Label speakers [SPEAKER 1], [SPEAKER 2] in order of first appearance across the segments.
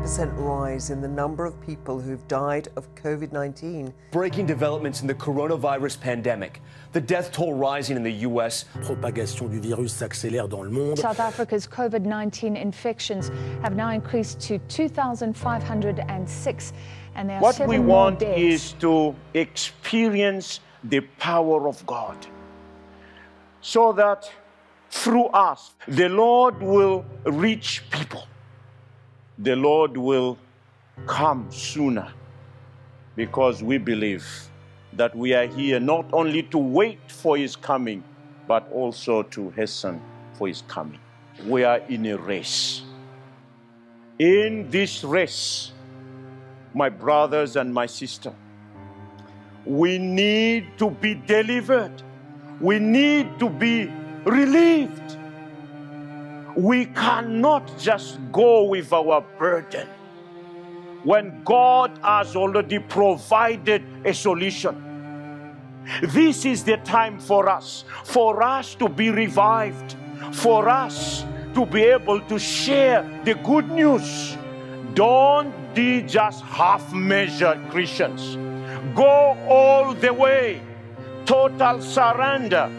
[SPEAKER 1] 50% rise in the number of people who've died of COVID 19.
[SPEAKER 2] Breaking developments in the coronavirus pandemic. The death toll rising in the U.S.
[SPEAKER 3] propagation du virus s'accélère dans le monde.
[SPEAKER 4] South Africa's COVID 19 infections have now increased to 2,506, and there are
[SPEAKER 5] What
[SPEAKER 4] seven
[SPEAKER 5] we want
[SPEAKER 4] deaths.
[SPEAKER 5] is to experience the power of God so that through us, the Lord will reach people. The Lord will come sooner because we believe that we are here not only to wait for His coming, but also to hasten for His coming. We are in a race. In this race, my brothers and my sister, we need to be delivered. We need to be relieved. We cannot just go with our burden when God has already provided a solution. This is the time for us, for us to be revived, for us to be able to share the good news. Don't be just half measure Christians. Go all the way, total surrender,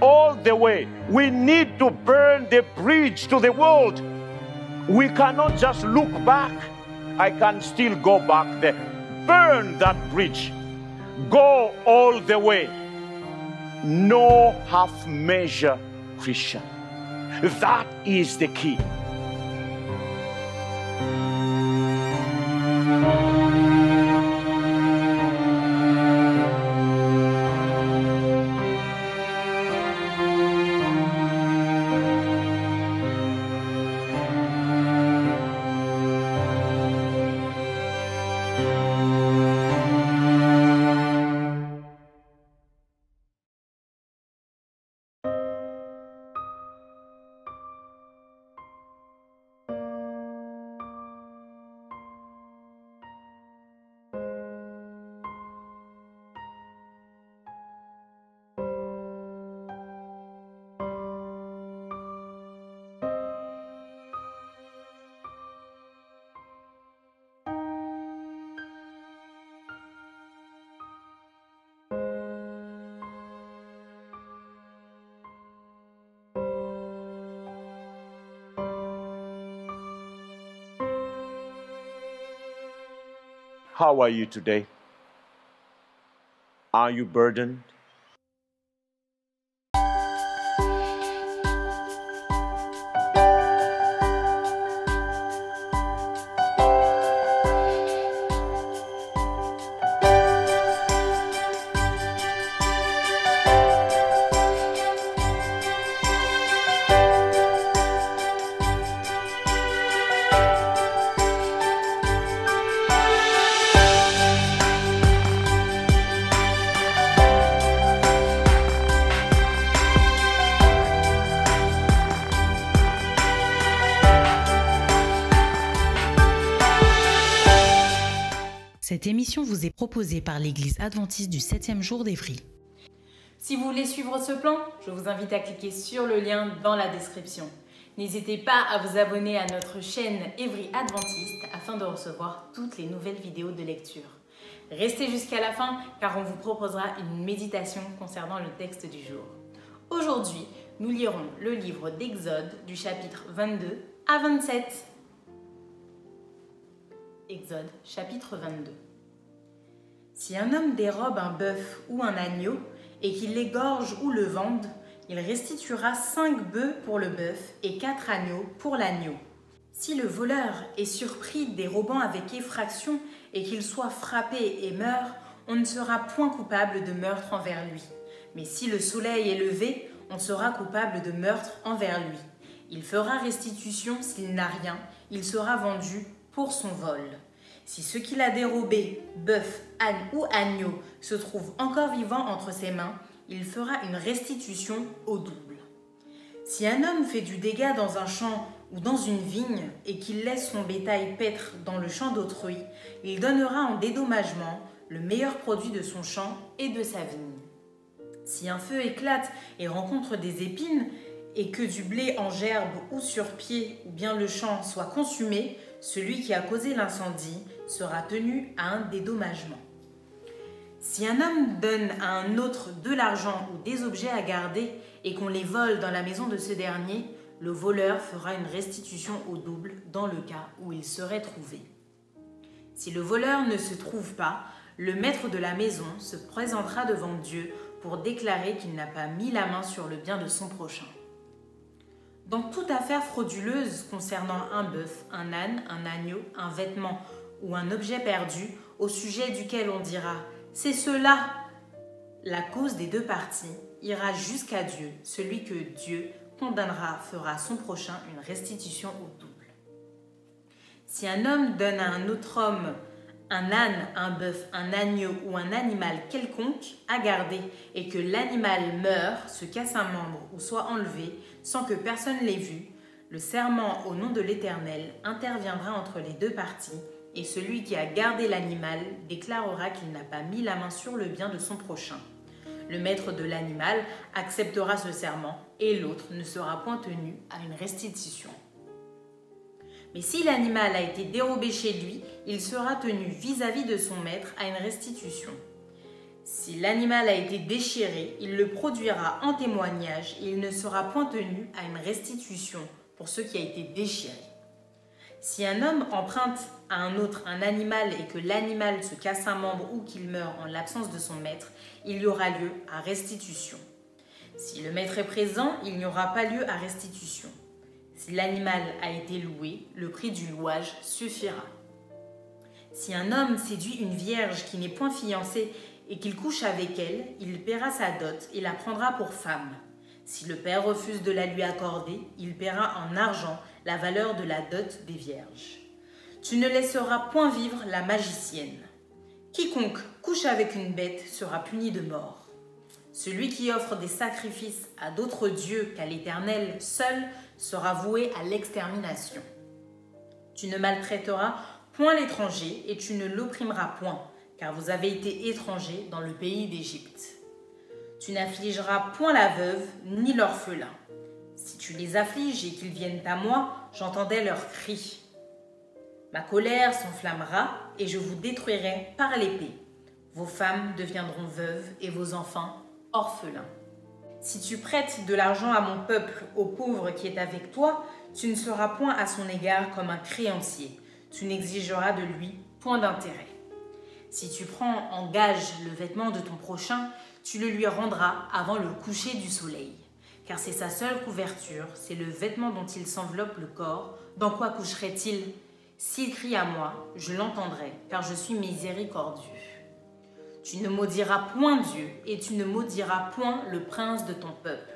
[SPEAKER 5] all the way. We need to burn the bridge to the world. We cannot just look back. I can still go back there. Burn that bridge. Go all the way. No half measure Christian. That is the key. How are you today? Are you burdened?
[SPEAKER 6] Cette émission vous est proposée par l'Église adventiste du 7e jour d'Évry.
[SPEAKER 7] Si vous voulez suivre ce plan, je vous invite à cliquer sur le lien dans la description. N'hésitez pas à vous abonner à notre chaîne Evry Adventiste afin de recevoir toutes les nouvelles vidéos de lecture. Restez jusqu'à la fin car on vous proposera une méditation concernant le texte du jour. Aujourd'hui, nous lirons le livre d'Exode du chapitre 22 à 27. Exode chapitre 22. Si un homme dérobe un bœuf ou un agneau et qu'il l'égorge ou le vende, il restituera cinq bœufs pour le bœuf et quatre agneaux pour l'agneau. Si le voleur est surpris dérobant avec effraction et qu'il soit frappé et meurt, on ne sera point coupable de meurtre envers lui. Mais si le soleil est levé, on sera coupable de meurtre envers lui. Il fera restitution s'il n'a rien, il sera vendu pour son vol. Si ce qu'il a dérobé, bœuf, âne ou agneau, se trouve encore vivant entre ses mains, il fera une restitution au double. Si un homme fait du dégât dans un champ ou dans une vigne, et qu'il laisse son bétail paître dans le champ d'autrui, il donnera en dédommagement le meilleur produit de son champ et de sa vigne. Si un feu éclate et rencontre des épines, et que du blé en gerbe ou sur pied, ou bien le champ soit consumé, celui qui a causé l'incendie sera tenu à un dédommagement. Si un homme donne à un autre de l'argent ou des objets à garder et qu'on les vole dans la maison de ce dernier, le voleur fera une restitution au double dans le cas où il serait trouvé. Si le voleur ne se trouve pas, le maître de la maison se présentera devant Dieu pour déclarer qu'il n'a pas mis la main sur le bien de son prochain. Dans toute affaire frauduleuse concernant un bœuf, un âne, un agneau, un vêtement ou un objet perdu, au sujet duquel on dira C'est cela La cause des deux parties ira jusqu'à Dieu. Celui que Dieu condamnera fera son prochain une restitution au double. Si un homme donne à un autre homme un âne, un bœuf, un agneau ou un animal quelconque à garder et que l'animal meure, se casse un membre ou soit enlevé sans que personne l'ait vu, le serment au nom de l'Éternel interviendra entre les deux parties et celui qui a gardé l'animal déclarera qu'il n'a pas mis la main sur le bien de son prochain. Le maître de l'animal acceptera ce serment et l'autre ne sera point tenu à une restitution. Mais si l'animal a été dérobé chez lui, il sera tenu vis-à-vis de son maître à une restitution. Si l'animal a été déchiré, il le produira en témoignage et il ne sera point tenu à une restitution pour ce qui a été déchiré. Si un homme emprunte à un autre un animal et que l'animal se casse un membre ou qu'il meurt en l'absence de son maître, il y aura lieu à restitution. Si le maître est présent, il n'y aura pas lieu à restitution. Si l'animal a été loué, le prix du louage suffira. Si un homme séduit une vierge qui n'est point fiancée et qu'il couche avec elle, il paiera sa dot et la prendra pour femme. Si le père refuse de la lui accorder, il paiera en argent la valeur de la dot des vierges. Tu ne laisseras point vivre la magicienne. Quiconque couche avec une bête sera puni de mort. Celui qui offre des sacrifices à d'autres dieux qu'à l'Éternel seul sera voué à l'extermination. Tu ne maltraiteras point l'étranger et tu ne l'opprimeras point, car vous avez été étrangers dans le pays d'Égypte. Tu n'affligeras point la veuve ni l'orphelin. Si tu les affliges et qu'ils viennent à moi, j'entendrai leurs cris. Ma colère s'enflammera et je vous détruirai par l'épée. Vos femmes deviendront veuves et vos enfants orphelins. Si tu prêtes de l'argent à mon peuple, au pauvre qui est avec toi, tu ne seras point à son égard comme un créancier. Tu n'exigeras de lui point d'intérêt. Si tu prends en gage le vêtement de ton prochain, tu le lui rendras avant le coucher du soleil. Car c'est sa seule couverture, c'est le vêtement dont il s'enveloppe le corps. Dans quoi coucherait-il? S'il crie à moi, je l'entendrai, car je suis miséricordieux. Tu ne maudiras point Dieu, et tu ne maudiras point le prince de ton peuple.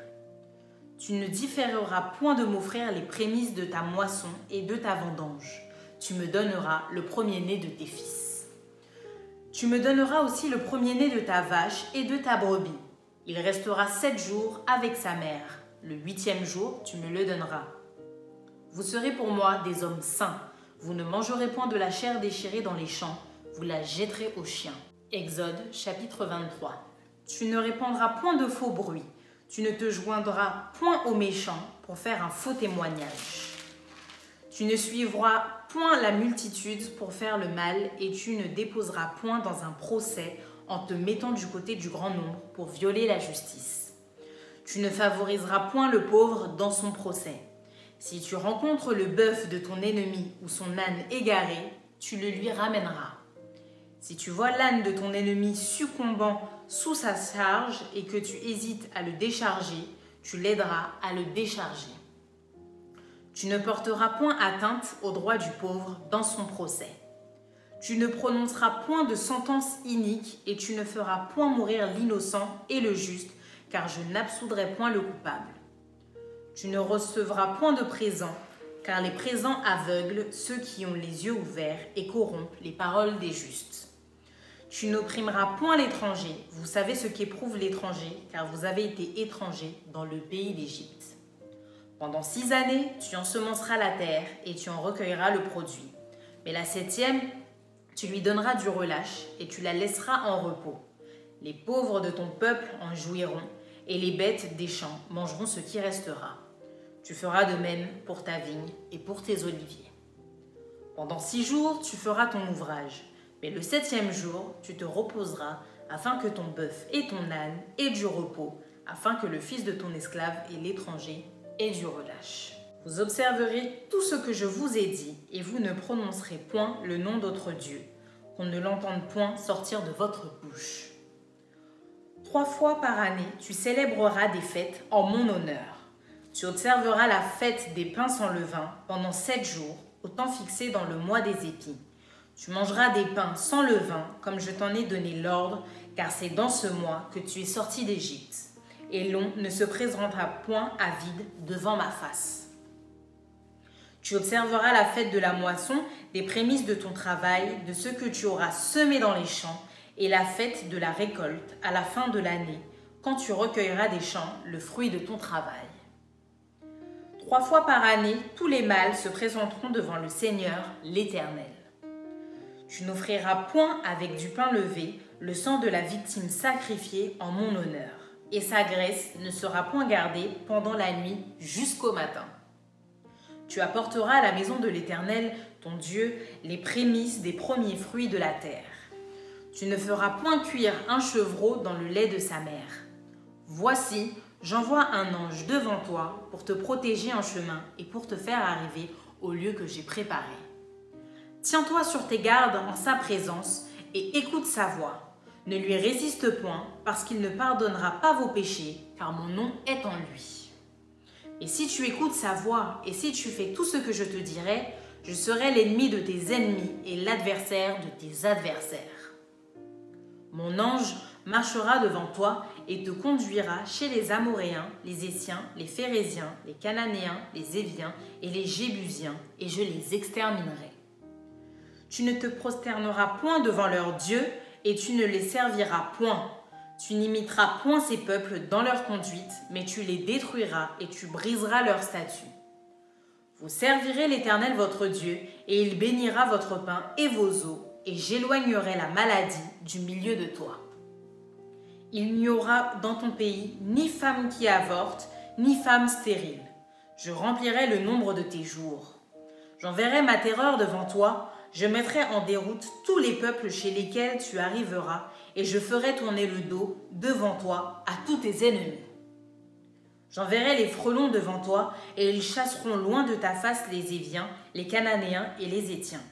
[SPEAKER 7] Tu ne différeras point de m'offrir les prémices de ta moisson et de ta vendange. Tu me donneras le premier-né de tes fils. Tu me donneras aussi le premier-né de ta vache et de ta brebis. Il restera sept jours avec sa mère. Le huitième jour, tu me le donneras. Vous serez pour moi des hommes saints. Vous ne mangerez point de la chair déchirée dans les champs. Vous la jetterez aux chiens. Exode chapitre 23. Tu ne répandras point de faux bruits, tu ne te joindras point aux méchants pour faire un faux témoignage. Tu ne suivras point la multitude pour faire le mal, et tu ne déposeras point dans un procès en te mettant du côté du grand nombre pour violer la justice. Tu ne favoriseras point le pauvre dans son procès. Si tu rencontres le bœuf de ton ennemi ou son âne égaré, tu le lui ramèneras. Si tu vois l'âne de ton ennemi succombant sous sa charge et que tu hésites à le décharger, tu l'aideras à le décharger. Tu ne porteras point atteinte aux droits du pauvre dans son procès. Tu ne prononceras point de sentence inique et tu ne feras point mourir l'innocent et le juste, car je n'absoudrai point le coupable. Tu ne recevras point de présent, car les présents aveuglent ceux qui ont les yeux ouverts et corrompent les paroles des justes. Tu n'opprimeras point l'étranger. Vous savez ce qu'éprouve l'étranger, car vous avez été étranger dans le pays d'Égypte. Pendant six années, tu ensemenceras la terre et tu en recueilleras le produit. Mais la septième, tu lui donneras du relâche et tu la laisseras en repos. Les pauvres de ton peuple en jouiront et les bêtes des champs mangeront ce qui restera. Tu feras de même pour ta vigne et pour tes oliviers. Pendant six jours, tu feras ton ouvrage, mais le septième jour, tu te reposeras afin que ton bœuf et ton âne aient du repos, afin que le fils de ton esclave et l'étranger aient du relâche. Vous observerez tout ce que je vous ai dit, et vous ne prononcerez point le nom d'autre Dieu, qu'on ne l'entende point sortir de votre bouche. Trois fois par année, tu célébreras des fêtes en mon honneur. Tu observeras la fête des pains sans levain pendant sept jours, au temps fixé dans le mois des épis. Tu mangeras des pains sans levain, comme je t'en ai donné l'ordre, car c'est dans ce mois que tu es sorti d'Égypte. Et l'on ne se présentera point à vide devant ma face. Tu observeras la fête de la moisson, des prémices de ton travail, de ce que tu auras semé dans les champs, et la fête de la récolte à la fin de l'année, quand tu recueilleras des champs le fruit de ton travail. Trois fois par année, tous les mâles se présenteront devant le Seigneur, l'Éternel. Tu n'offriras point avec du pain levé le sang de la victime sacrifiée en mon honneur, et sa graisse ne sera point gardée pendant la nuit jusqu'au matin. Tu apporteras à la maison de l'Éternel, ton Dieu, les prémices des premiers fruits de la terre. Tu ne feras point cuire un chevreau dans le lait de sa mère. Voici, j'envoie un ange devant toi pour te protéger en chemin et pour te faire arriver au lieu que j'ai préparé. Tiens-toi sur tes gardes en sa présence et écoute sa voix. Ne lui résiste point, parce qu'il ne pardonnera pas vos péchés, car mon nom est en lui. Et si tu écoutes sa voix, et si tu fais tout ce que je te dirai, je serai l'ennemi de tes ennemis et l'adversaire de tes adversaires. Mon ange marchera devant toi et te conduira chez les Amoréens, les Essiens, les Phérésiens, les Cananéens, les Éviens et les Jébusiens, et je les exterminerai. Tu ne te prosterneras point devant leurs dieux, et tu ne les serviras point. Tu n'imiteras point ces peuples dans leur conduite, mais tu les détruiras et tu briseras leurs statuts. Vous servirez l'Éternel votre Dieu, et il bénira votre pain et vos eaux, et j'éloignerai la maladie du milieu de toi. Il n'y aura dans ton pays ni femme qui avorte, ni femme stérile. Je remplirai le nombre de tes jours. J'enverrai ma terreur devant toi, je mettrai en déroute tous les peuples chez lesquels tu arriveras, et je ferai tourner le dos devant toi à tous tes ennemis. J'enverrai les frelons devant toi, et ils chasseront loin de ta face les Éviens, les Cananéens et les Étiens.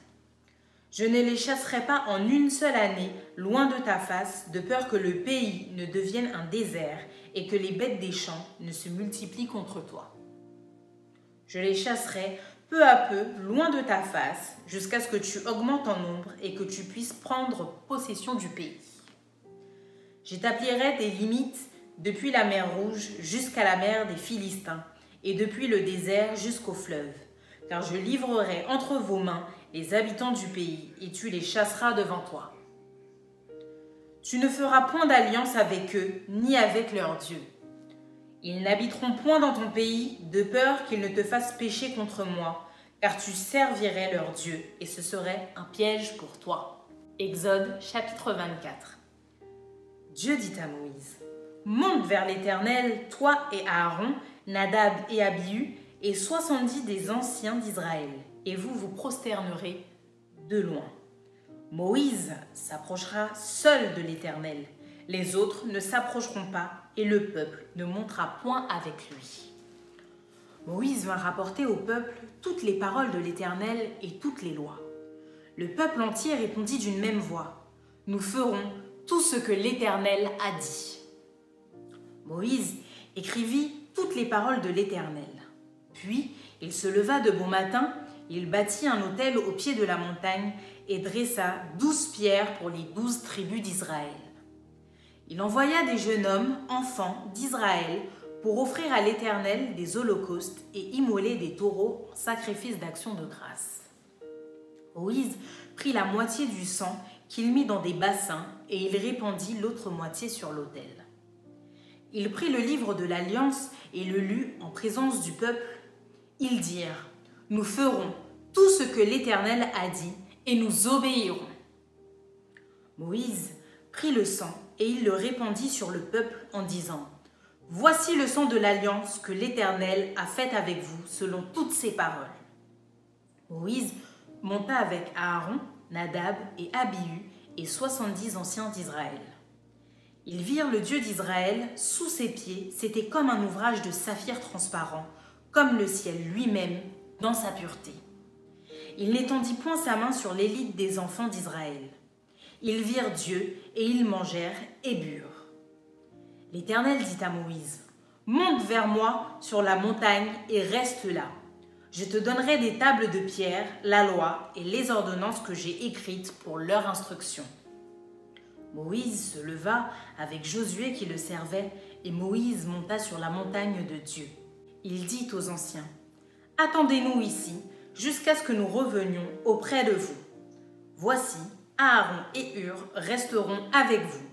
[SPEAKER 7] Je ne les chasserai pas en une seule année, loin de ta face, de peur que le pays ne devienne un désert et que les bêtes des champs ne se multiplient contre toi. Je les chasserai peu à peu, loin de ta face, jusqu'à ce que tu augmentes en nombre et que tu puisses prendre possession du pays. J'établirai des limites depuis la mer Rouge jusqu'à la mer des Philistins, et depuis le désert jusqu'au fleuve, car je livrerai entre vos mains les habitants du pays, et tu les chasseras devant toi. Tu ne feras point d'alliance avec eux, ni avec leurs dieux. Ils n'habiteront point dans ton pays, de peur qu'ils ne te fassent pécher contre moi, car tu servirais leurs dieux, et ce serait un piège pour toi. Exode chapitre 24. Dieu dit à Moïse, Monte vers l'Éternel, toi et Aaron, Nadab et Abihu, et soixante-dix des anciens d'Israël, et vous vous prosternerez de loin. Moïse s'approchera seul de l'Éternel, les autres ne s'approcheront pas, et le peuple ne montera point avec lui. Moïse vint rapporter au peuple toutes les paroles de l'Éternel et toutes les lois. Le peuple entier répondit d'une même voix, Nous ferons tout ce que l'Éternel a dit. Moïse écrivit toutes les paroles de l'Éternel. Puis il se leva de bon matin, il bâtit un autel au pied de la montagne et dressa douze pierres pour les douze tribus d'Israël. Il envoya des jeunes hommes, enfants d'Israël, pour offrir à l'Éternel des holocaustes et immoler des taureaux en sacrifice d'action de grâce. Moïse prit la moitié du sang qu'il mit dans des bassins et il répandit l'autre moitié sur l'autel. Il prit le livre de l'Alliance et le lut en présence du peuple Ils dirent, Nous ferons tout ce que l'Éternel a dit et nous obéirons. Moïse prit le sang et il le répandit sur le peuple en disant, Voici le sang de l'alliance que l'Éternel a faite avec vous selon toutes ses paroles. Moïse monta avec Aaron, Nadab et Abihu et soixante-dix anciens d'Israël. Ils virent le Dieu d'Israël sous ses pieds, c'était comme un ouvrage de saphir transparent, comme le ciel lui-même dans sa pureté. Il n'étendit point sa main sur l'élite des enfants d'Israël. Ils virent Dieu et ils mangèrent et burent. L'Éternel dit à Moïse, Monte vers moi sur la montagne et reste là. Je te donnerai des tables de pierre, la loi et les ordonnances que j'ai écrites pour leur instruction. Moïse se leva avec Josué qui le servait, et Moïse monta sur la montagne de Dieu. Il dit aux anciens, Attendez-nous ici jusqu'à ce que nous revenions auprès de vous. Voici, Aaron et Hur resteront avec vous.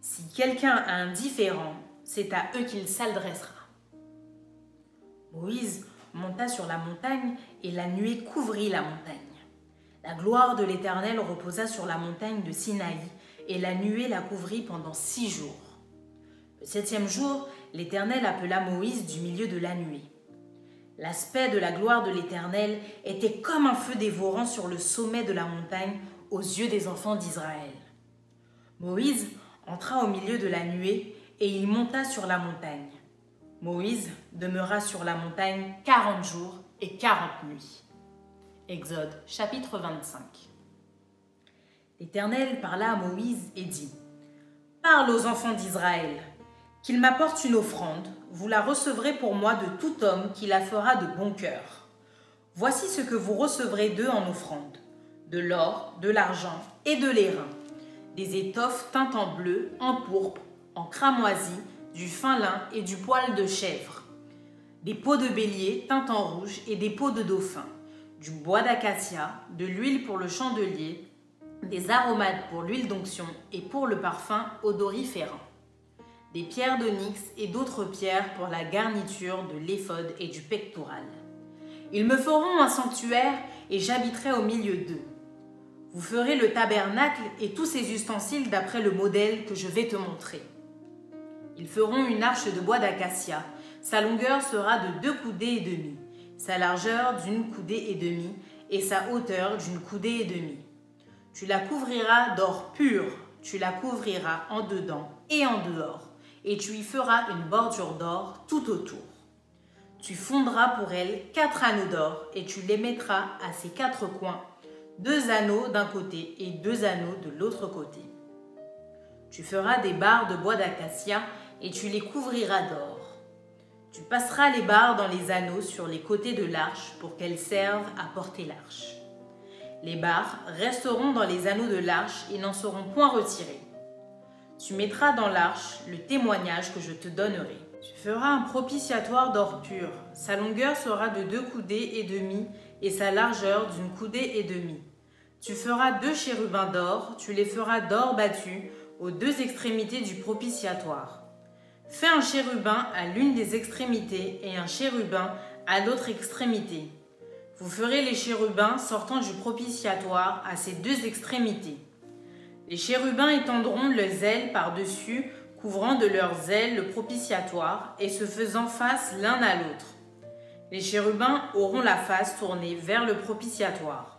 [SPEAKER 7] Si quelqu'un a un différent, c'est à eux qu'il s'adressera. Moïse monta sur la montagne et la nuée couvrit la montagne. La gloire de l'Éternel reposa sur la montagne de Sinaï et la nuée la couvrit pendant six jours. Le septième jour, l'Éternel appela Moïse du milieu de la nuée. L'aspect de la gloire de l'Éternel était comme un feu dévorant sur le sommet de la montagne aux yeux des enfants d'Israël. Moïse entra au milieu de la nuée et il monta sur la montagne. Moïse demeura sur la montagne quarante jours et quarante nuits. Exode chapitre 25. L'Éternel parla à Moïse et dit Parle aux enfants d'Israël, qu'ils m'apportent une offrande, vous la recevrez pour moi de tout homme qui la fera de bon cœur. Voici ce que vous recevrez d'eux en offrande de l'or, de l'argent et de l'airain, des étoffes teintes en bleu, en pourpre, en cramoisi, du fin lin et du poil de chèvre, des peaux de bélier teintes en rouge et des peaux de dauphin, du bois d'acacia, de l'huile pour le chandelier, des aromates pour l'huile d'onction et pour le parfum odoriférant, des pierres d'onyx et d'autres pierres pour la garniture de l'éphode et du pectoral. Ils me feront un sanctuaire et j'habiterai au milieu d'eux. Vous ferez le tabernacle et tous ses ustensiles d'après le modèle que je vais te montrer. Ils feront une arche de bois d'acacia. Sa longueur sera de deux coudées et demie, sa largeur d'une coudée et demie, et sa hauteur d'une coudée et demie. Tu la couvriras d'or pur, tu la couvriras en dedans et en dehors, et tu y feras une bordure d'or tout autour. Tu fondras pour elle quatre anneaux d'or, et tu les mettras à ses quatre coins, deux anneaux d'un côté et deux anneaux de l'autre côté. Tu feras des barres de bois d'acacia et tu les couvriras d'or. Tu passeras les barres dans les anneaux sur les côtés de l'arche pour qu'elles servent à porter l'arche. Les barres resteront dans les anneaux de l'arche et n'en seront point retirées. Tu mettras dans l'arche le témoignage que je te donnerai. Tu feras un propitiatoire d'or pur. Sa longueur sera de deux coudées et demi et sa largeur d'une coudée et demie. Tu feras deux chérubins d'or, tu les feras d'or battu aux deux extrémités du propitiatoire. Fais un chérubin à l'une des extrémités et un chérubin à l'autre extrémité. Vous ferez les chérubins sortant du propitiatoire à ces deux extrémités. Les chérubins étendront leurs ailes par-dessus, couvrant de leurs ailes le propitiatoire et se faisant face l'un à l'autre. Les chérubins auront la face tournée vers le propitiatoire.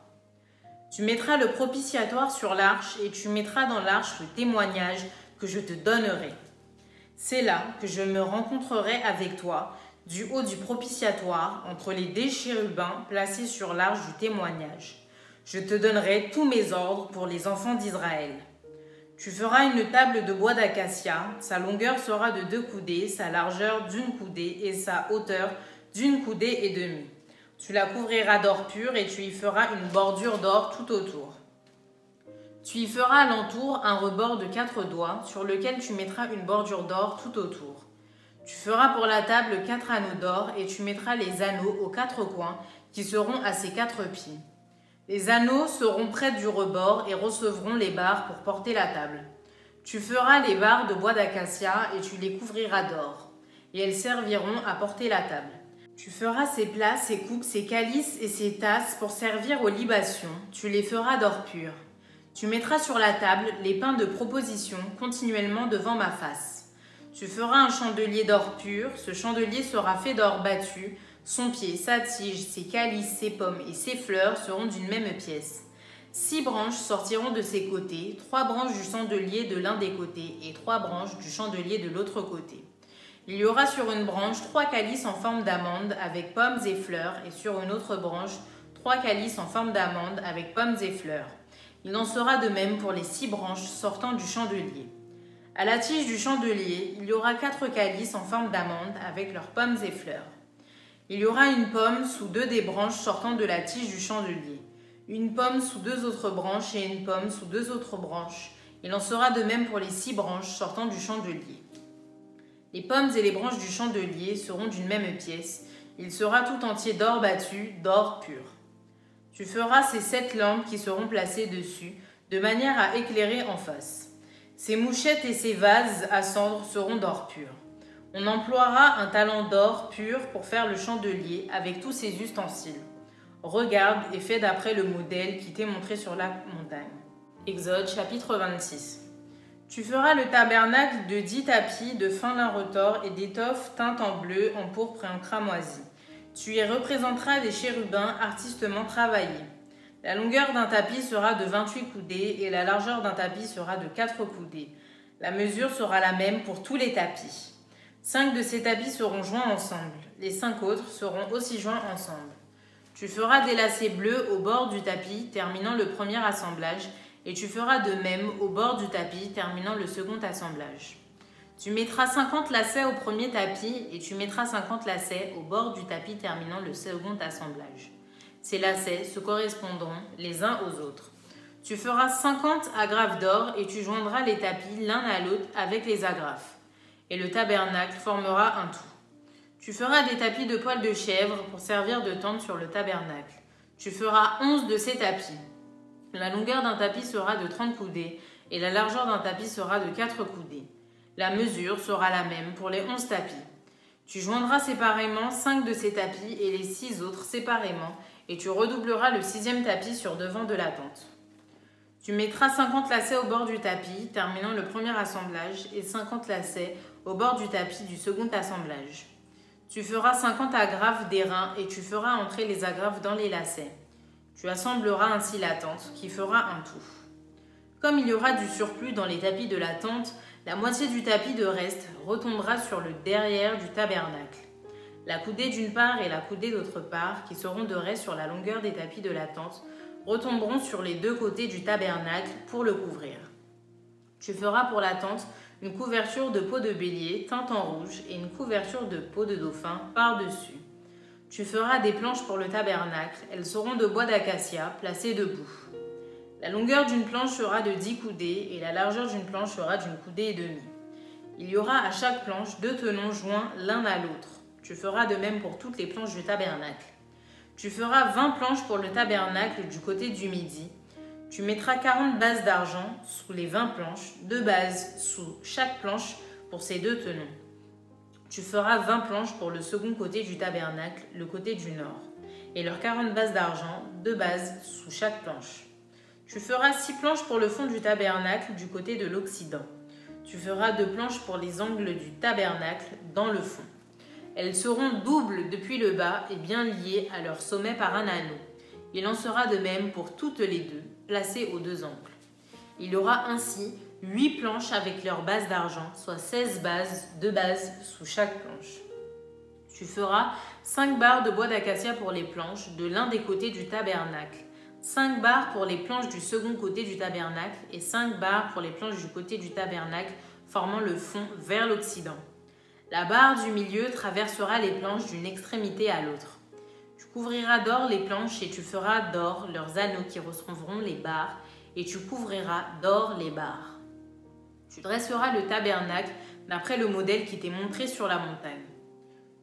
[SPEAKER 7] Tu mettras le propitiatoire sur l'arche et tu mettras dans l'arche le témoignage que je te donnerai. C'est là que je me rencontrerai avec toi, du haut du propitiatoire, entre les deux chérubins placés sur l'arche du témoignage. Je te donnerai tous mes ordres pour les enfants d'Israël. Tu feras une table de bois d'acacia, sa longueur sera de deux coudées, sa largeur d'une coudée et sa hauteur d'une coudée et demie. Tu la couvriras d'or pur et tu y feras une bordure d'or tout autour. Tu y feras à l'entour un rebord de quatre doigts sur lequel tu mettras une bordure d'or tout autour. Tu feras pour la table quatre anneaux d'or et tu mettras les anneaux aux quatre coins qui seront à ses quatre pieds. Les anneaux seront près du rebord et recevront les barres pour porter la table. Tu feras les barres de bois d'acacia et tu les couvriras d'or, et elles serviront à porter la table. Tu feras ses plats, ses coupes, ses calices et ses tasses pour servir aux libations. Tu les feras d'or pur. Tu mettras sur la table les pains de proposition continuellement devant ma face. Tu feras un chandelier d'or pur. Ce chandelier sera fait d'or battu. Son pied, sa tige, ses calices, ses pommes et ses fleurs seront d'une même pièce. Six branches sortiront de ses côtés, trois branches du chandelier de l'un des côtés et trois branches du chandelier de l'autre côté. Il y aura sur une branche trois calices en forme d'amande avec pommes et fleurs, et sur une autre branche trois calices en forme d'amande avec pommes et fleurs. Il en sera de même pour les six branches sortant du chandelier. À la tige du chandelier, il y aura quatre calices en forme d'amande avec leurs pommes et fleurs. Il y aura une pomme sous deux des branches sortant de la tige du chandelier, une pomme sous deux autres branches et une pomme sous deux autres branches. Il en sera de même pour les six branches sortant du chandelier. Les pommes et les branches du chandelier seront d'une même pièce. Il sera tout entier d'or battu, d'or pur. Tu feras ces sept lampes qui seront placées dessus, de manière à éclairer en face. Ces mouchettes et ces vases à cendre seront d'or pur. On emploiera un talent d'or pur pour faire le chandelier avec tous ses ustensiles. Regarde et fais d'après le modèle qui t'est montré sur la montagne. Exode chapitre 26. Tu feras le tabernacle de dix tapis de fin lin retors et d'étoffes teintes en bleu, en pourpre et en cramoisi. Tu y représenteras des chérubins artistement travaillés. La longueur d'un tapis sera de 28 coudées et la largeur d'un tapis sera de 4 coudées. La mesure sera la même pour tous les tapis. Cinq de ces tapis seront joints ensemble. Les cinq autres seront aussi joints ensemble. Tu feras des lacets bleus au bord du tapis, terminant le premier assemblage, et tu feras de même au bord du tapis, terminant le second assemblage. Tu mettras 50 lacets au premier tapis et tu mettras 50 lacets au bord du tapis terminant le second assemblage. Ces lacets se correspondront les uns aux autres. Tu feras 50 agrafes d'or et tu joindras les tapis l'un à l'autre avec les agrafes. Et le tabernacle formera un tout. Tu feras des tapis de poils de chèvre pour servir de tente sur le tabernacle. Tu feras 11 de ces tapis. La longueur d'un tapis sera de 30 coudées et la largeur d'un tapis sera de 4 coudées. La mesure sera la même pour les 11 tapis. Tu joindras séparément 5 de ces tapis et les 6 autres séparément, et tu redoubleras le sixième tapis sur devant de la tente. Tu mettras 50 lacets au bord du tapis, terminant le premier assemblage, et 50 lacets au bord du tapis du second assemblage. Tu feras 50 agrafes d'airain et tu feras entrer les agrafes dans les lacets. Tu assembleras ainsi la tente, qui fera un tout. Comme il y aura du surplus dans les tapis de la tente, la moitié du tapis de reste retombera sur le derrière du tabernacle. La coudée d'une part et la coudée d'autre part, qui seront de reste sur la longueur des tapis de la tente, retomberont sur les deux côtés du tabernacle pour le couvrir. Tu feras pour la tente une couverture de peau de bélier teinte en rouge et une couverture de peau de dauphin par-dessus. Tu feras des planches pour le tabernacle, elles seront de bois d'acacia, placées debout. La longueur d'une planche sera de 10 coudées et la largeur d'une planche sera d'une coudée et demie. Il y aura à chaque planche deux tenons joints l'un à l'autre. Tu feras de même pour toutes les planches du tabernacle. Tu feras 20 planches pour le tabernacle du côté du midi. Tu mettras 40 bases d'argent sous les 20 planches, deux bases sous chaque planche pour ces deux tenons. Tu feras 20 planches pour le second côté du tabernacle, le côté du nord, et leurs 40 bases d'argent, deux bases sous chaque planche. Tu feras 6 planches pour le fond du tabernacle du côté de l'occident. Tu feras deux planches pour les angles du tabernacle dans le fond. Elles seront doubles depuis le bas et bien liées à leur sommet par un anneau. Il en sera de même pour toutes les deux, placées aux deux angles. Il aura ainsi 8 planches avec leur base d'argent, soit 16 bases, deux bases sous chaque planche. Tu feras 5 barres de bois d'acacia pour les planches de l'un des côtés du tabernacle, 5 barres pour les planches du second côté du tabernacle et 5 barres pour les planches du côté du tabernacle formant le fond vers l'occident. La barre du milieu traversera les planches d'une extrémité à l'autre. Tu couvriras d'or les planches et tu feras d'or leurs anneaux qui retrouveront les barres et tu couvriras d'or les barres. Tu dresseras le tabernacle d'après le modèle qui t'est montré sur la montagne.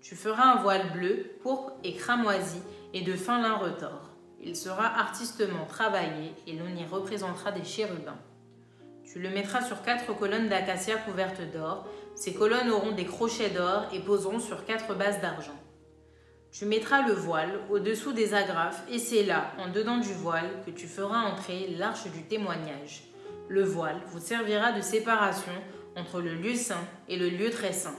[SPEAKER 7] Tu feras un voile bleu, pourpre et cramoisi et de fin lin retors. Il sera artistement travaillé et l'on y représentera des chérubins. Tu le mettras sur quatre colonnes d'acacia couvertes d'or. Ces colonnes auront des crochets d'or et poseront sur quatre bases d'argent. Tu mettras le voile au-dessous des agrafes, et c'est là, en dedans du voile, que tu feras entrer l'arche du témoignage. Le voile vous servira de séparation entre le lieu saint et le lieu très saint.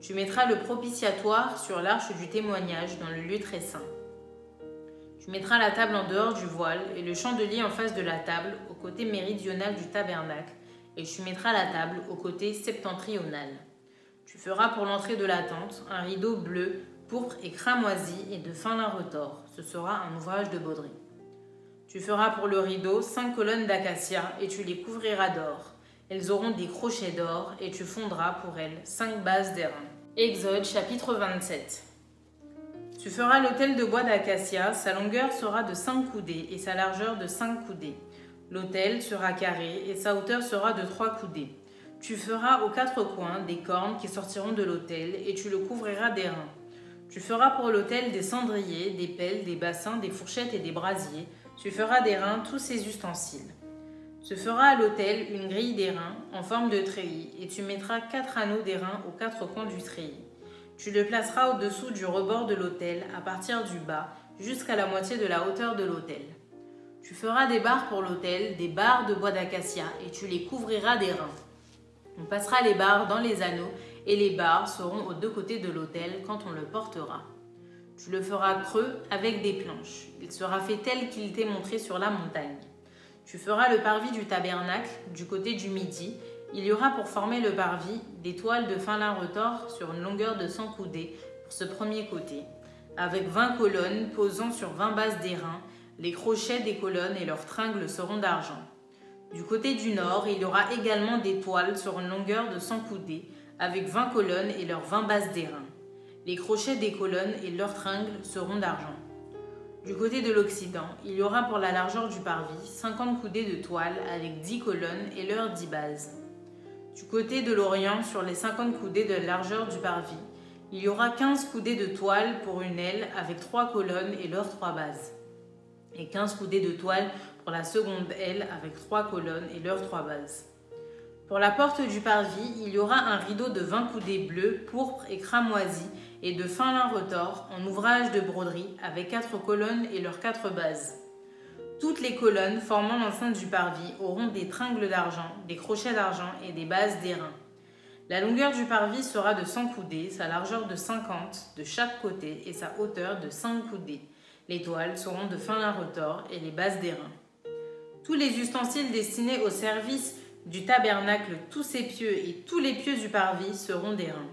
[SPEAKER 7] Tu mettras le propitiatoire sur l'arche du témoignage dans le lieu très saint. Tu mettras la table en dehors du voile et le chandelier en face de la table au côté méridional du tabernacle, et tu mettras la table au côté septentrional. Tu feras pour l'entrée de la tente un rideau bleu pourpre et cramoisi et de fin lin retors. Ce sera un ouvrage de Baudry. Tu feras pour le rideau cinq colonnes d'acacia et tu les couvriras d'or. Elles auront des crochets d'or et tu fondras pour elles cinq bases d'airain. Exode chapitre 27. Tu feras l'autel de bois d'acacia, sa longueur sera de cinq coudées et sa largeur de cinq coudées. L'autel sera carré et sa hauteur sera de trois coudées. Tu feras aux quatre coins des cornes qui sortiront de l'autel et tu le couvriras d'airain. Tu feras pour l'autel des cendriers, des pelles, des bassins, des fourchettes et des brasiers. Tu feras d'airain tous ces ustensiles. Tu feras à l'autel une grille d'airain en forme de treillis et tu mettras quatre anneaux d'airain aux quatre coins du treillis. Tu le placeras au-dessous du rebord de l'autel à partir du bas jusqu'à la moitié de la hauteur de l'autel. Tu feras des barres pour l'autel, des barres de bois d'acacia et tu les couvriras d'airain. On passera les barres dans les anneaux et les barres seront aux deux côtés de l'autel quand on le portera. Tu le feras creux avec des planches. Il sera fait tel qu'il t'est montré sur la montagne. Tu feras le parvis du tabernacle du côté du midi. Il y aura pour former le parvis des toiles de fin lin retors sur une longueur de 100 coudées pour ce premier côté, avec 20 colonnes posant sur 20 bases d'airain. Les crochets des colonnes et leurs tringles seront d'argent. Du côté du nord, il y aura également des toiles sur une longueur de 100 coudées avec 20 colonnes et leurs 20 bases d'airain. Les crochets des colonnes et leurs tringles seront d'argent. Du côté de l'Occident, il y aura pour la largeur du parvis 50 coudées de toile avec 10 colonnes et leurs 10 bases. Du côté de l'Orient, sur les 50 coudées de largeur du parvis, il y aura 15 coudées de toile pour une aile avec 3 colonnes et leurs 3 bases. Et 15 coudées de toile pour la seconde aile avec 3 colonnes et leurs 3 bases. Pour la porte du parvis, il y aura un rideau de 20 coudées bleues, pourpres et cramoisi et de fin lin retors en ouvrage de broderie avec quatre colonnes et leurs quatre bases. Toutes les colonnes formant l'enceinte du parvis auront des tringles d'argent, des crochets d'argent et des bases d'airain. La longueur du parvis sera de 100 coudées, sa largeur de 50 de chaque côté et sa hauteur de 5 coudées. Les toiles seront de fin lin retors et les bases d'airain. Tous les ustensiles destinés au service du tabernacle, tous ses pieux et tous les pieux du parvis seront d'airain.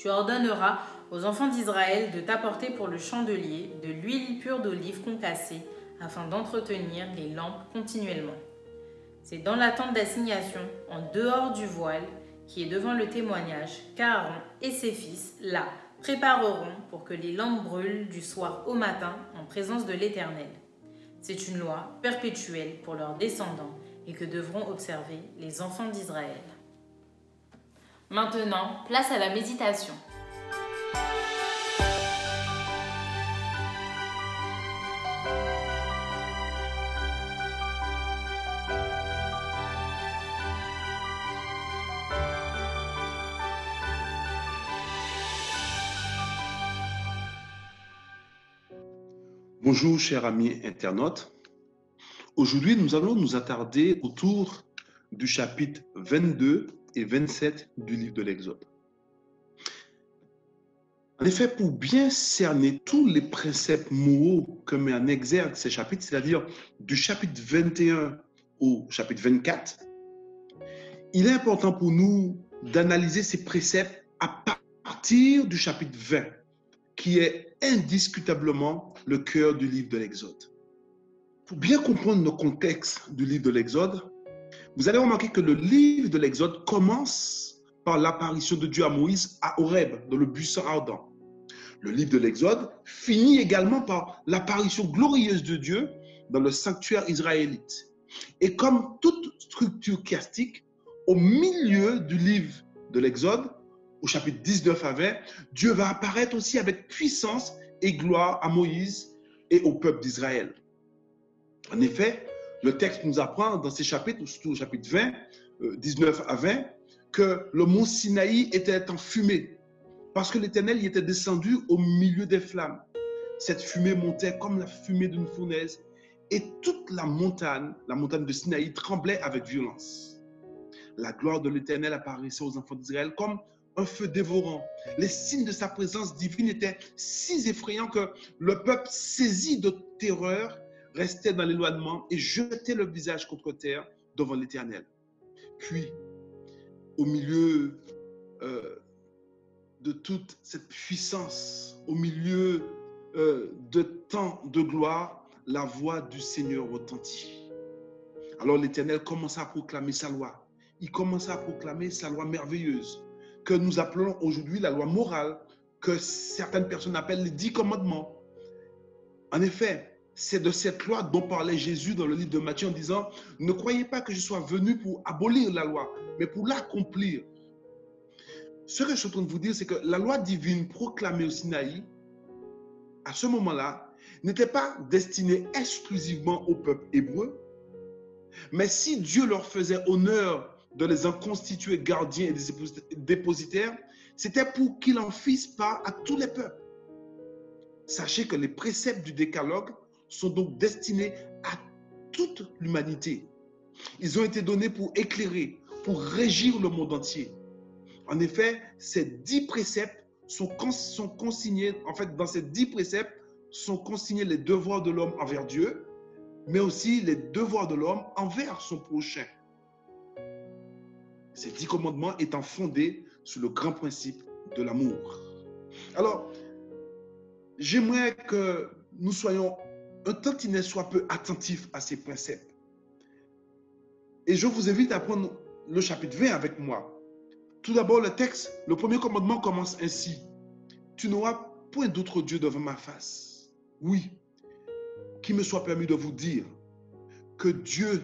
[SPEAKER 7] Tu ordonneras aux enfants d'Israël de t'apporter pour le chandelier de l'huile pure d'olive concassée afin d'entretenir les lampes continuellement. C'est dans la tente d'assignation, en dehors du voile, qui est devant le témoignage, qu'Aaron et ses fils, là, prépareront pour que les lampes brûlent du soir au matin en présence de l'Éternel. C'est une loi perpétuelle pour leurs descendants et que devront observer les enfants d'Israël. Maintenant, place à la méditation.
[SPEAKER 8] Bonjour, chers amis internautes. Aujourd'hui, nous allons nous attarder autour du chapitre 22 et 27 du livre de l'Exode. En effet, pour bien cerner tous les préceptes moraux que met en exergue ces chapitres, c'est-à-dire du chapitre 21 au chapitre 24, il est important pour nous d'analyser ces préceptes à partir du chapitre 20, qui est indiscutablement le cœur du livre de l'Exode. Pour bien comprendre le contexte du livre de l'Exode, vous allez remarquer que le livre de l'Exode commence par l'apparition de Dieu à Moïse à Horeb, dans le buisson ardent. Le livre de l'Exode finit également par l'apparition glorieuse de Dieu dans le sanctuaire israélite. Et comme toute structure chiastique, au milieu du livre de l'Exode, au chapitre 19 à 20, Dieu va apparaître aussi avec puissance et gloire à Moïse et au peuple d'Israël. En effet, le texte nous apprend dans ces chapitres, surtout au chapitre 20, 19 euh, à 20, que le mont Sinaï était en fumée. Parce que l'Éternel y était descendu au milieu des flammes. Cette fumée montait comme la fumée d'une fournaise et toute la montagne, la montagne de Sinaï, tremblait avec violence. La gloire de l'Éternel apparaissait aux enfants d'Israël comme un feu dévorant. Les signes de sa présence divine étaient si effrayants que le peuple, saisi de terreur, restait dans l'éloignement et jetait le visage contre terre devant l'Éternel. Puis, au milieu euh, de toute cette puissance, au milieu euh, de tant de gloire, la voix du Seigneur retentit. Alors l'Éternel commença à proclamer sa loi. Il commença à proclamer sa loi merveilleuse, que nous appelons aujourd'hui la loi morale, que certaines personnes appellent les dix commandements. En effet, c'est de cette loi dont parlait Jésus dans le livre de Matthieu en disant, ne croyez pas que je sois venu pour abolir la loi, mais pour l'accomplir. Ce que je suis en train de vous dire, c'est que la loi divine proclamée au Sinaï, à ce moment-là, n'était pas destinée exclusivement au peuple hébreu, mais si Dieu leur faisait honneur de les en constituer gardiens et dépositaires, c'était pour qu'ils en fissent part à tous les peuples. Sachez que les préceptes du décalogue sont donc destinés à toute l'humanité. Ils ont été donnés pour éclairer, pour régir le monde entier. En effet, ces dix préceptes sont, consignés, en fait, dans ces dix préceptes sont consignés les devoirs de l'homme envers Dieu, mais aussi les devoirs de l'homme envers son prochain. Ces dix commandements étant fondés sur le grand principe de l'amour. Alors, j'aimerais que nous soyons un tantinet soit peu attentifs à ces préceptes. Et je vous invite à prendre le chapitre 20 avec moi. Tout d'abord, le texte, le premier commandement commence ainsi. Tu n'auras point d'autre Dieu devant ma face. Oui, qu'il me soit permis de vous dire que Dieu,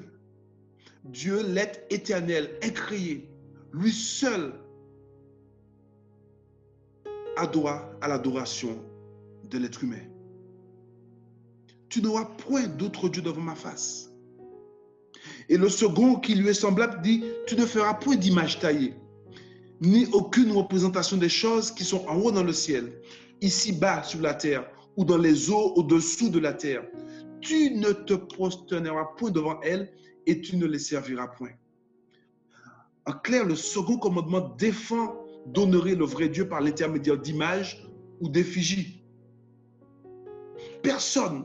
[SPEAKER 8] Dieu l'être éternel, incréé, lui seul a droit à l'adoration de l'être humain. Tu n'auras point d'autre Dieu devant ma face. Et le second qui lui est semblable dit, tu ne feras point d'image taillée, ni aucune représentation des choses qui sont en haut dans le ciel, ici-bas sur la terre, ou dans les eaux au-dessous de la terre. Tu ne te prosterneras point devant elles et tu ne les serviras point. En clair, le second commandement défend d'honorer le vrai Dieu par l'intermédiaire d'images ou d'effigies. Personne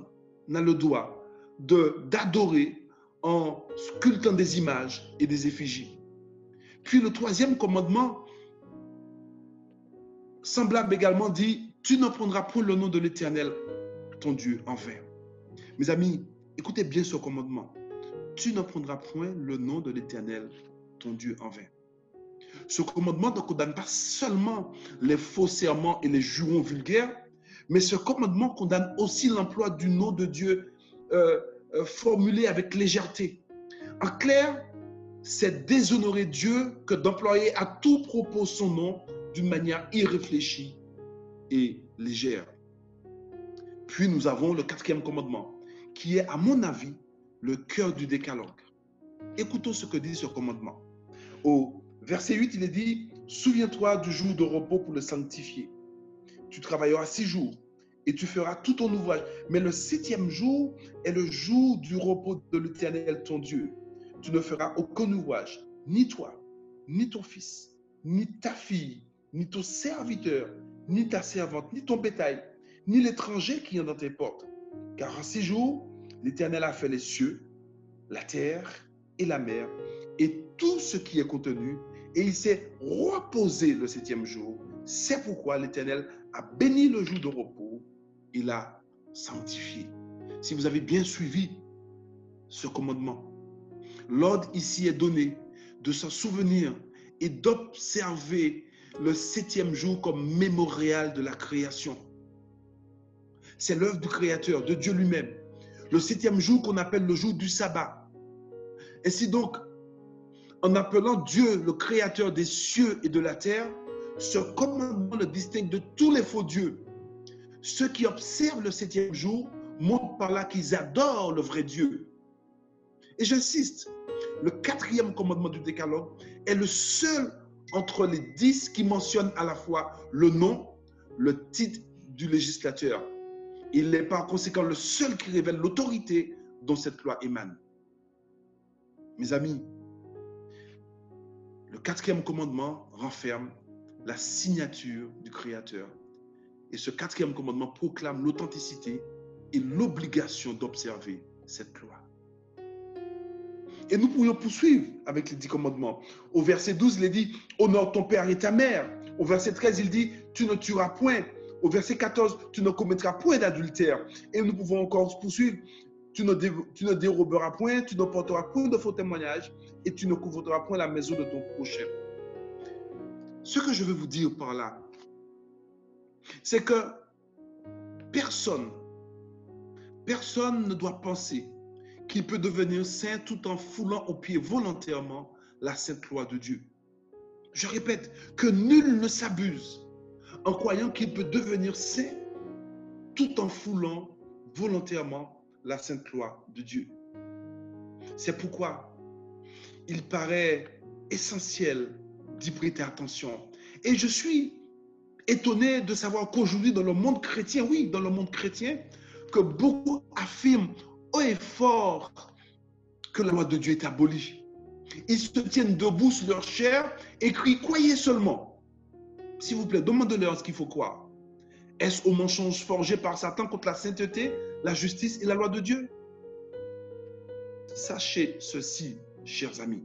[SPEAKER 8] n'a le droit d'adorer en sculptant des images et des effigies. Puis le troisième commandement, semblable également, dit, tu ne prendras point le nom de l'Éternel, ton Dieu, en vain. Mes amis, écoutez bien ce commandement. Tu ne prendras point le nom de l'Éternel, ton Dieu, en vain. Ce commandement ne condamne pas seulement les faux serments et les jurons vulgaires, mais ce commandement condamne aussi l'emploi du nom de Dieu euh, euh, formulé avec légèreté. En clair, c'est déshonorer Dieu que d'employer à tout propos son nom d'une manière irréfléchie et légère. Puis nous avons le quatrième commandement, qui est, à mon avis, le cœur du décalogue. Écoutons ce que dit ce commandement. Au verset 8, il est dit, Souviens-toi du jour de repos pour le sanctifier tu travailleras six jours et tu feras tout ton ouvrage. Mais le septième jour est le jour du repos de l'Éternel, ton Dieu. Tu ne feras aucun ouvrage, ni toi, ni ton fils, ni ta fille, ni ton serviteur, ni ta servante, ni ton bétail, ni l'étranger qui est dans tes portes. Car en six jours, l'Éternel a fait les cieux, la terre et la mer, et tout ce qui est contenu, et il s'est reposé le septième jour. C'est pourquoi l'Éternel a béni le jour de repos, il a sanctifié. Si vous avez bien suivi ce commandement, l'ordre ici est donné de s'en souvenir et d'observer le septième jour comme mémorial de la création. C'est l'œuvre du Créateur, de Dieu lui-même. Le septième jour qu'on appelle le jour du sabbat. Ainsi donc, en appelant Dieu le Créateur des cieux et de la terre, ce commandement le distingue de tous les faux dieux. Ceux qui observent le septième jour montrent par là qu'ils adorent le vrai Dieu. Et j'insiste, le quatrième commandement du décalogue est le seul entre les dix qui mentionnent à la fois le nom, le titre du législateur. Il n'est pas en conséquent le seul qui révèle l'autorité dont cette loi émane. Mes amis, le quatrième commandement renferme la signature du Créateur. Et ce quatrième commandement proclame l'authenticité et l'obligation d'observer cette loi. Et nous pourrions poursuivre avec les dix commandements. Au verset 12, il est dit, honore ton père et ta mère. Au verset 13, il dit, tu ne tueras point. Au verset 14, tu ne commettras point d'adultère. Et nous pouvons encore poursuivre. Tu ne, tu ne déroberas point, tu ne porteras point de faux témoignages et tu ne couvriras point la maison de ton prochain. Ce que je veux vous dire par là, c'est que personne, personne ne doit penser qu'il peut devenir saint tout en foulant au pied volontairement la sainte loi de Dieu. Je répète, que nul ne s'abuse en croyant qu'il peut devenir saint tout en foulant volontairement la sainte loi de Dieu. C'est pourquoi il paraît essentiel d'y prêter attention. Et je suis étonné de savoir qu'aujourd'hui, dans le monde chrétien, oui, dans le monde chrétien, que beaucoup affirment haut et fort que la loi de Dieu est abolie. Ils se tiennent debout sur leur chair et crient Croyez seulement. S'il vous plaît, demandez-leur ce qu'il faut croire. Est-ce au mensonge forgé par Satan contre la sainteté, la justice et la loi de Dieu? Sachez ceci, chers amis.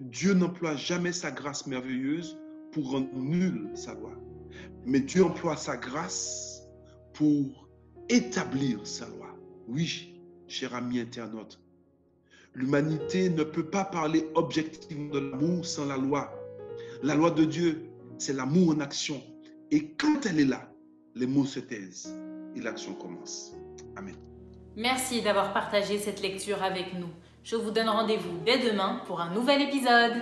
[SPEAKER 8] Dieu n'emploie jamais sa grâce merveilleuse pour rendre nulle sa loi. Mais Dieu emploie sa grâce pour établir sa loi. Oui, cher ami internaute. L'humanité ne peut pas parler objectivement de l'amour sans la loi. La loi de Dieu, c'est l'amour en action. Et quand elle est là, les mots se taisent et l'action commence. Amen.
[SPEAKER 7] Merci d'avoir partagé cette lecture avec nous. Je vous donne rendez-vous dès demain pour un nouvel épisode.